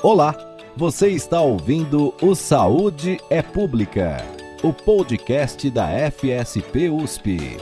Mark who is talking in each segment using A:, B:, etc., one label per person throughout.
A: Olá, você está ouvindo o Saúde é Pública, o podcast da FSP USP.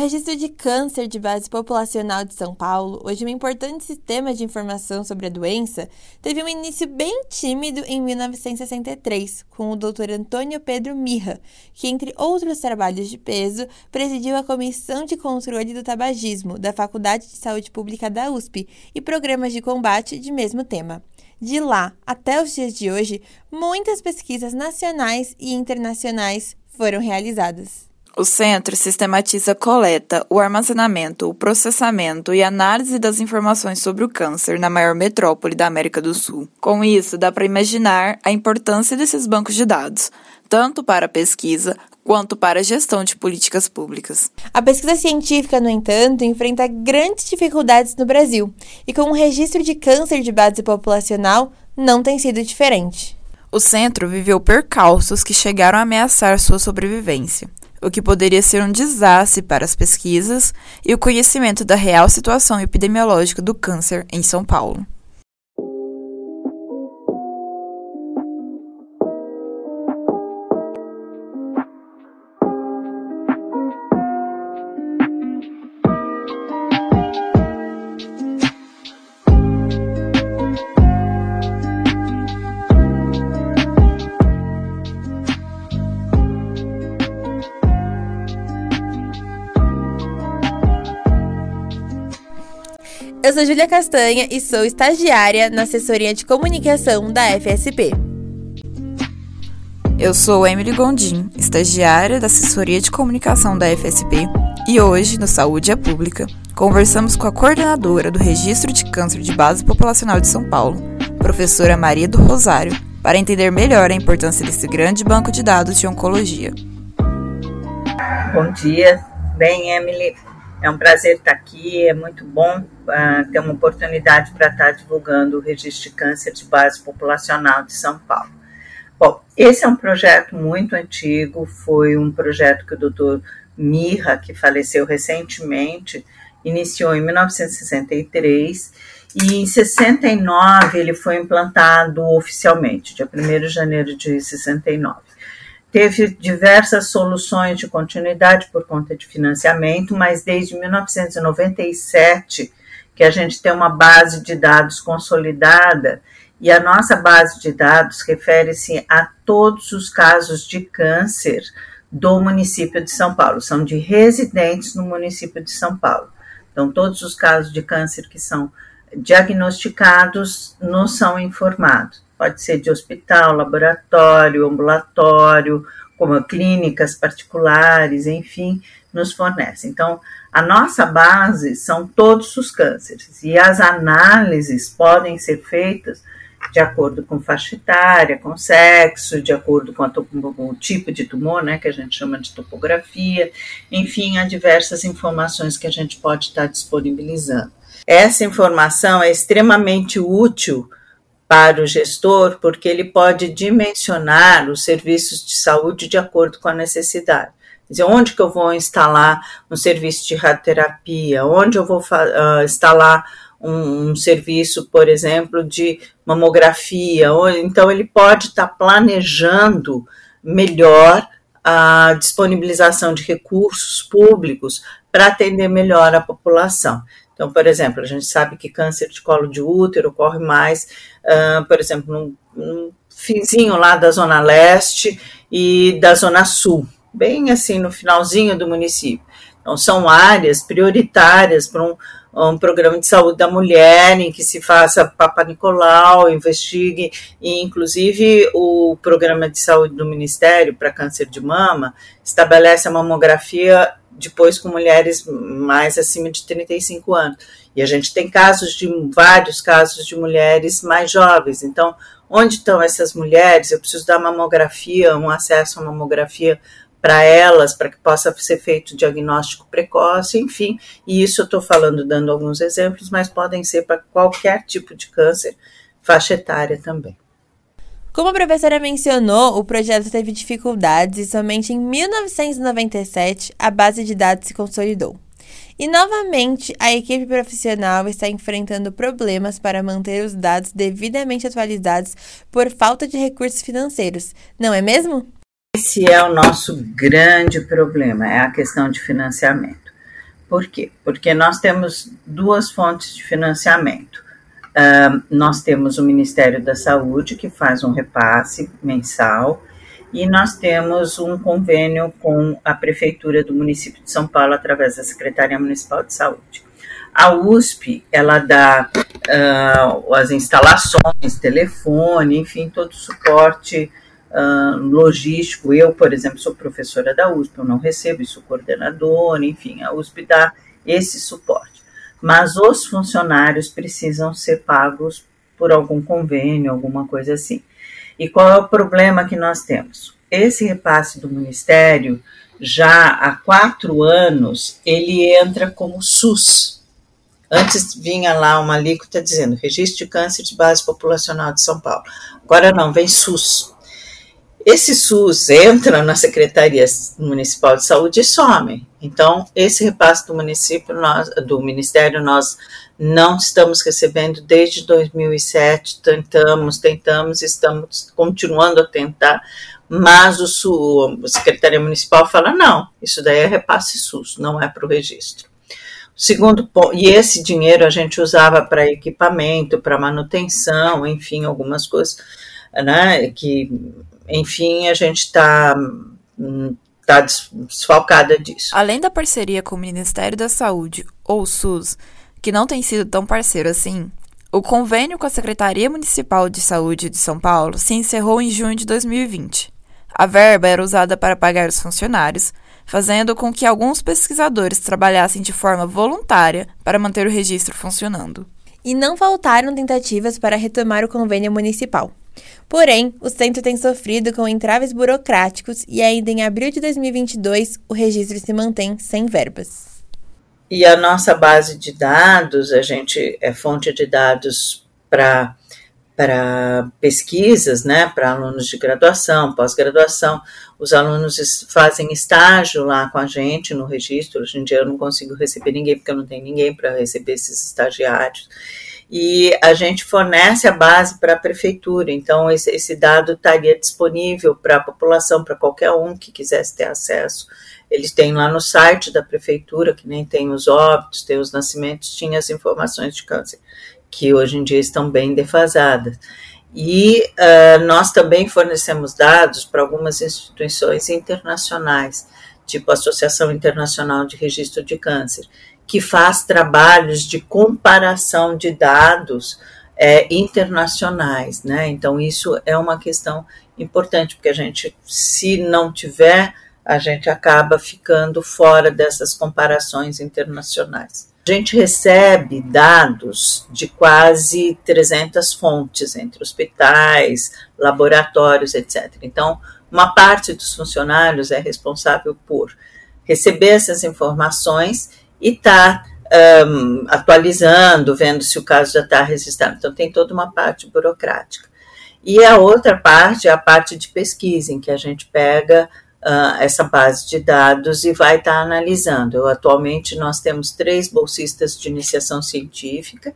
B: Registro de Câncer de Base Populacional de São Paulo, hoje um importante sistema de informação sobre a doença, teve um início bem tímido em 1963, com o Dr. Antônio Pedro Mirra, que, entre outros trabalhos de peso, presidiu a Comissão de Controle do Tabagismo da Faculdade de Saúde Pública da USP e programas de combate de mesmo tema. De lá até os dias de hoje, muitas pesquisas nacionais e internacionais foram realizadas.
C: O centro sistematiza a coleta, o armazenamento, o processamento e análise das informações sobre o câncer na maior metrópole da América do Sul. Com isso, dá para imaginar a importância desses bancos de dados, tanto para a pesquisa quanto para a gestão de políticas públicas.
B: A pesquisa científica, no entanto, enfrenta grandes dificuldades no Brasil, e com o registro de câncer de base populacional não tem sido diferente.
C: O centro viveu percalços que chegaram a ameaçar sua sobrevivência o que poderia ser um desastre para as pesquisas e o conhecimento da real situação epidemiológica do câncer em São Paulo.
B: Eu sou Júlia Castanha e sou estagiária na assessoria de comunicação da FSP.
C: Eu sou Emily Gondim, estagiária da assessoria de comunicação da FSP, e hoje, no Saúde é Pública, conversamos com a coordenadora do Registro de Câncer de Base Populacional de São Paulo, professora Maria do Rosário, para entender melhor a importância desse grande banco de dados de oncologia.
D: Bom dia, bem, Emily. É um prazer estar aqui, é muito bom ter uma oportunidade para estar divulgando o registro de câncer de base populacional de São Paulo. Bom, esse é um projeto muito antigo, foi um projeto que o doutor Mirra, que faleceu recentemente, iniciou em 1963 e em 69 ele foi implantado oficialmente, dia 1 de janeiro de 69 teve diversas soluções de continuidade por conta de financiamento, mas desde 1997 que a gente tem uma base de dados consolidada e a nossa base de dados refere-se a todos os casos de câncer do município de São Paulo, são de residentes no município de São Paulo. Então, todos os casos de câncer que são diagnosticados nos são informados pode ser de hospital, laboratório, ambulatório, como clínicas particulares, enfim, nos fornece. Então, a nossa base são todos os cânceres e as análises podem ser feitas de acordo com faixa etária, com sexo, de acordo com, a, com, o tipo de tumor, né, que a gente chama de topografia, enfim, há diversas informações que a gente pode estar disponibilizando. Essa informação é extremamente útil para o gestor, porque ele pode dimensionar os serviços de saúde de acordo com a necessidade. Quer dizer, onde que eu vou instalar um serviço de radioterapia? Onde eu vou uh, instalar um, um, serviço, por exemplo, de mamografia? Então, ele pode estar tá planejando melhor a disponibilização de recursos públicos para atender melhor a população. Então, por exemplo, a gente sabe que câncer de colo de útero ocorre mais, uh, por exemplo, num, num finzinho lá da Zona Leste e da Zona Sul, bem assim no finalzinho do município. Então, são áreas prioritárias para um, um programa de saúde da mulher, em que se faça Papa Nicolau, investigue, e inclusive o programa de saúde do Ministério para câncer de mama estabelece a mamografia depois com mulheres mais acima de 35 anos. E a gente tem casos de vários casos de mulheres mais jovens. Então, onde estão essas mulheres? Eu preciso dar mamografia, um acesso à mamografia para elas, para que possa ser feito diagnóstico precoce, enfim. E isso eu estou falando, dando alguns exemplos, mas podem ser para qualquer tipo de câncer, faixa etária também.
B: Como a professora mencionou, o projeto teve dificuldades e somente em 1997 a base de dados se consolidou. E novamente, a equipe profissional está enfrentando problemas para manter os dados devidamente atualizados por falta de recursos financeiros, não é mesmo?
D: Esse é o nosso grande problema, é a questão de financiamento. Por quê? Porque nós temos duas fontes de financiamento. Uh, nós temos o Ministério da Saúde, que faz um repasse mensal, e nós temos um convênio com a Prefeitura do município de São Paulo, através da Secretaria Municipal de Saúde. A USP, ela dá uh, as instalações, telefone, enfim, todo o suporte logístico. Eu, por exemplo, sou professora da USP, eu não recebo isso, coordenadora, enfim, a USP dá esse suporte. Mas os funcionários precisam ser pagos por algum convênio, alguma coisa assim. E qual é o problema que nós temos? Esse repasse do Ministério, já há quatro anos, ele entra como SUS. Antes vinha lá uma alíquota dizendo Registro de Câncer de Base Populacional de São Paulo. Agora não, vem SUS. Esse SUS entra na Secretaria Municipal de Saúde e some. Então, esse repasse do município, nós, do Ministério, nós não estamos recebendo desde 2007. Tentamos, tentamos, estamos continuando a tentar, mas o SUS, a Secretaria Municipal fala: não, isso daí é repasse SUS, não é para o registro. Segundo ponto, e esse dinheiro a gente usava para equipamento, para manutenção, enfim, algumas coisas, né, que enfim, a gente está tá desfalcada disso.
C: Além da parceria com o Ministério da Saúde ou o SUS, que não tem sido tão parceiro assim, o convênio com a Secretaria Municipal de Saúde de São Paulo se encerrou em junho de 2020. A verba era usada para pagar os funcionários, fazendo com que alguns pesquisadores trabalhassem de forma voluntária para manter o registro funcionando.
B: E não faltaram tentativas para retomar o convênio municipal. Porém, o centro tem sofrido com entraves burocráticos e ainda em abril de 2022 o registro se mantém sem verbas.
D: E a nossa base de dados, a gente é fonte de dados para para pesquisas, né, para alunos de graduação, pós-graduação. Os alunos fazem estágio lá com a gente no registro. Hoje em dia eu não consigo receber ninguém porque eu não tenho ninguém para receber esses estagiários e a gente fornece a base para a prefeitura. Então, esse, esse dado estaria disponível para a população, para qualquer um que quisesse ter acesso. Eles têm lá no site da prefeitura, que nem tem os óbitos, tem os nascimentos, tinha as informações de câncer, que hoje em dia estão bem defasadas. E uh, nós também fornecemos dados para algumas instituições internacionais, tipo a Associação Internacional de Registro de Câncer, que faz trabalhos de comparação de dados é, internacionais, né? Então isso é uma questão importante porque a gente, se não tiver, a gente acaba ficando fora dessas comparações internacionais. A gente recebe dados de quase 300 fontes entre hospitais, laboratórios, etc. Então, uma parte dos funcionários é responsável por receber essas informações e está um, atualizando, vendo se o caso já está registrado. Então, tem toda uma parte burocrática. E a outra parte é a parte de pesquisa, em que a gente pega uh, essa base de dados e vai estar tá analisando. Eu, atualmente, nós temos três bolsistas de iniciação científica,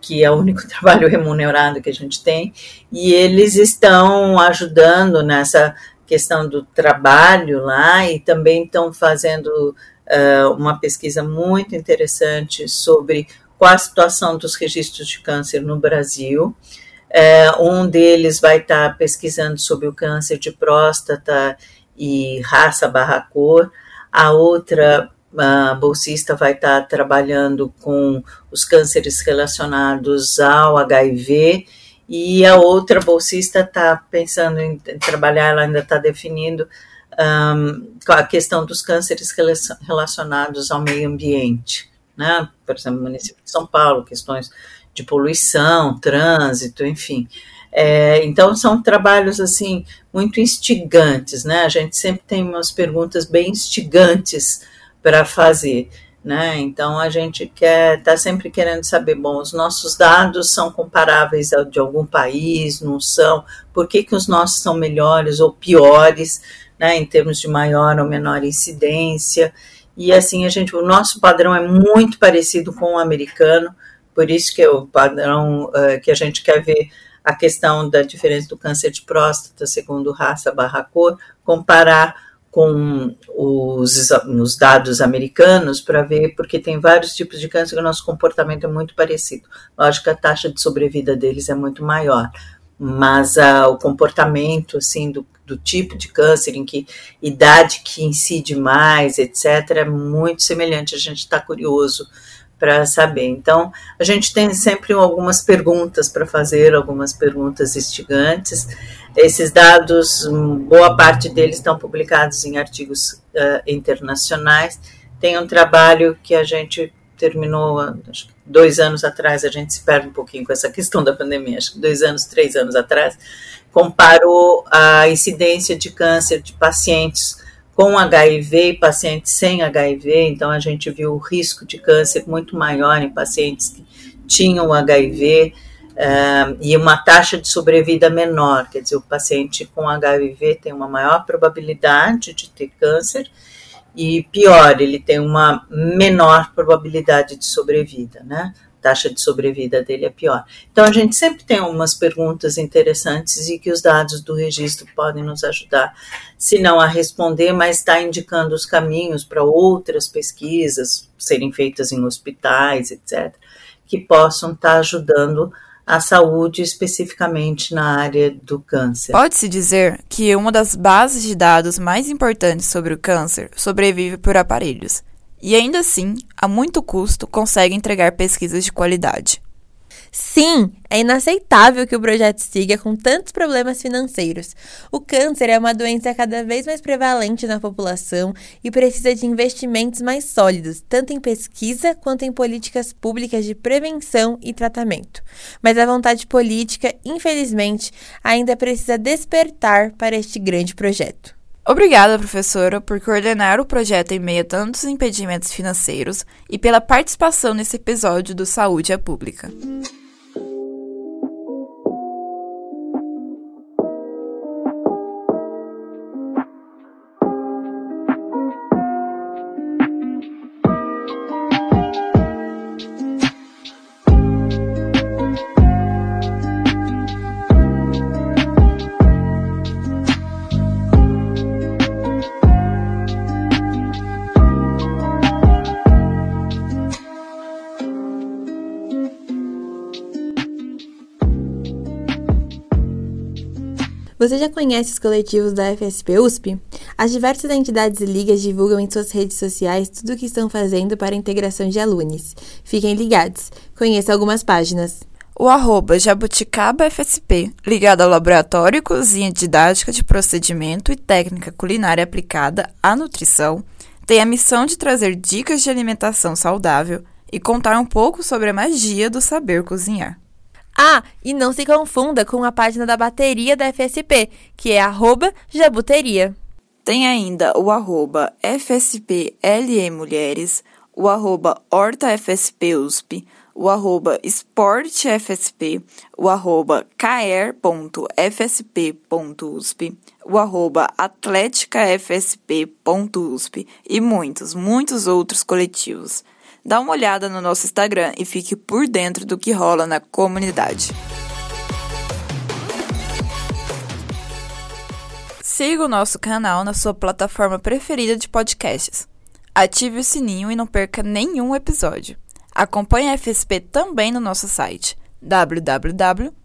D: que é o único trabalho remunerado que a gente tem, e eles estão ajudando nessa questão do trabalho lá e também estão fazendo uh, uma pesquisa muito interessante sobre qual a situação dos registros de câncer no Brasil. Uh, um deles vai estar pesquisando sobre o câncer de próstata e raça barra cor. A outra a bolsista vai estar trabalhando com os cânceres relacionados ao HIV e a outra bolsista está pensando em trabalhar, ela ainda está definindo um, a questão dos cânceres relacionados ao meio ambiente, né? Por exemplo, município de São Paulo, questões de poluição, trânsito, enfim. É, então são trabalhos assim muito instigantes, né? A gente sempre tem umas perguntas bem instigantes para fazer. né? Então a gente quer está sempre querendo saber, bom, os nossos dados são comparáveis ao de algum país, não são? Por que, que os nossos são melhores ou piores, né? Em termos de maior ou menor incidência? E assim a gente, o nosso padrão é muito parecido com o americano, por isso que é o padrão uh, que a gente quer ver a questão da diferença do câncer de próstata segundo raça barra cor, comparar com os, os dados americanos para ver, porque tem vários tipos de câncer e o nosso comportamento é muito parecido. Lógico que a taxa de sobrevida deles é muito maior, mas uh, o comportamento, assim, do, do tipo de câncer, em que idade que incide mais, etc., é muito semelhante. A gente está curioso para saber. Então, a gente tem sempre algumas perguntas para fazer, algumas perguntas instigantes. Esses dados, boa parte deles estão publicados em artigos uh, internacionais. Tem um trabalho que a gente terminou, acho que dois anos atrás, a gente se perde um pouquinho com essa questão da pandemia, acho que dois anos, três anos atrás, comparou a incidência de câncer de pacientes com HIV e pacientes sem HIV, então a gente viu o risco de câncer muito maior em pacientes que tinham HIV uh, e uma taxa de sobrevida menor, quer dizer, o paciente com HIV tem uma maior probabilidade de ter câncer e pior, ele tem uma menor probabilidade de sobrevida, né? taxa de sobrevida dele é pior. Então, a gente sempre tem algumas perguntas interessantes e que os dados do registro podem nos ajudar, se não a responder, mas está indicando os caminhos para outras pesquisas serem feitas em hospitais, etc., que possam estar tá ajudando a saúde especificamente na área do câncer.
C: Pode-se dizer que uma das bases de dados mais importantes sobre o câncer sobrevive por aparelhos e ainda assim, a muito custo, consegue entregar pesquisas de qualidade.
B: Sim, é inaceitável que o projeto siga com tantos problemas financeiros. O câncer é uma doença cada vez mais prevalente na população e precisa de investimentos mais sólidos, tanto em pesquisa quanto em políticas públicas de prevenção e tratamento. Mas a vontade política, infelizmente, ainda precisa despertar para este grande projeto.
C: Obrigada, professora, por coordenar o projeto em meio a tantos impedimentos financeiros e pela participação nesse episódio do Saúde à Pública.
B: Você já conhece os coletivos da FSP USP? As diversas entidades e ligas divulgam em suas redes sociais tudo o que estão fazendo para a integração de alunos. Fiquem ligados, conheça algumas páginas.
C: O arroba Jabuticaba FSP, ligado ao Laboratório e Cozinha Didática de Procedimento e Técnica Culinária Aplicada à Nutrição, tem a missão de trazer dicas de alimentação saudável e contar um pouco sobre a magia do saber cozinhar.
B: Ah, e não se confunda com a página da bateria da FSP, que é arroba jabuteria.
C: Tem ainda o arroba FSPLE Mulheres, o arroba HortaFSPUSP, o arroba esportefsp, o arroba caer.fsp.usp, o arroba atleticafsp.usp e muitos, muitos outros coletivos. Dá uma olhada no nosso Instagram e fique por dentro do que rola na comunidade. Siga o nosso canal na sua plataforma preferida de podcasts. Ative o sininho e não perca nenhum episódio. Acompanhe a FSP também no nosso site www.fsp.usp.br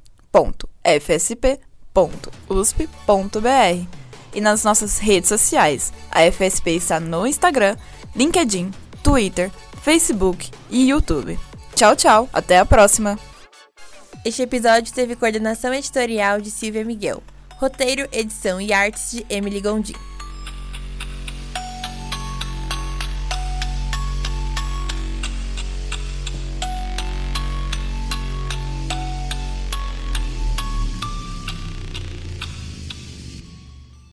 C: e nas nossas redes sociais. A FSP está no Instagram, LinkedIn, Twitter, Facebook e YouTube. Tchau, tchau. Até a próxima.
B: Este episódio teve coordenação editorial de Silvia Miguel, roteiro, edição e artes de Emily Gondim.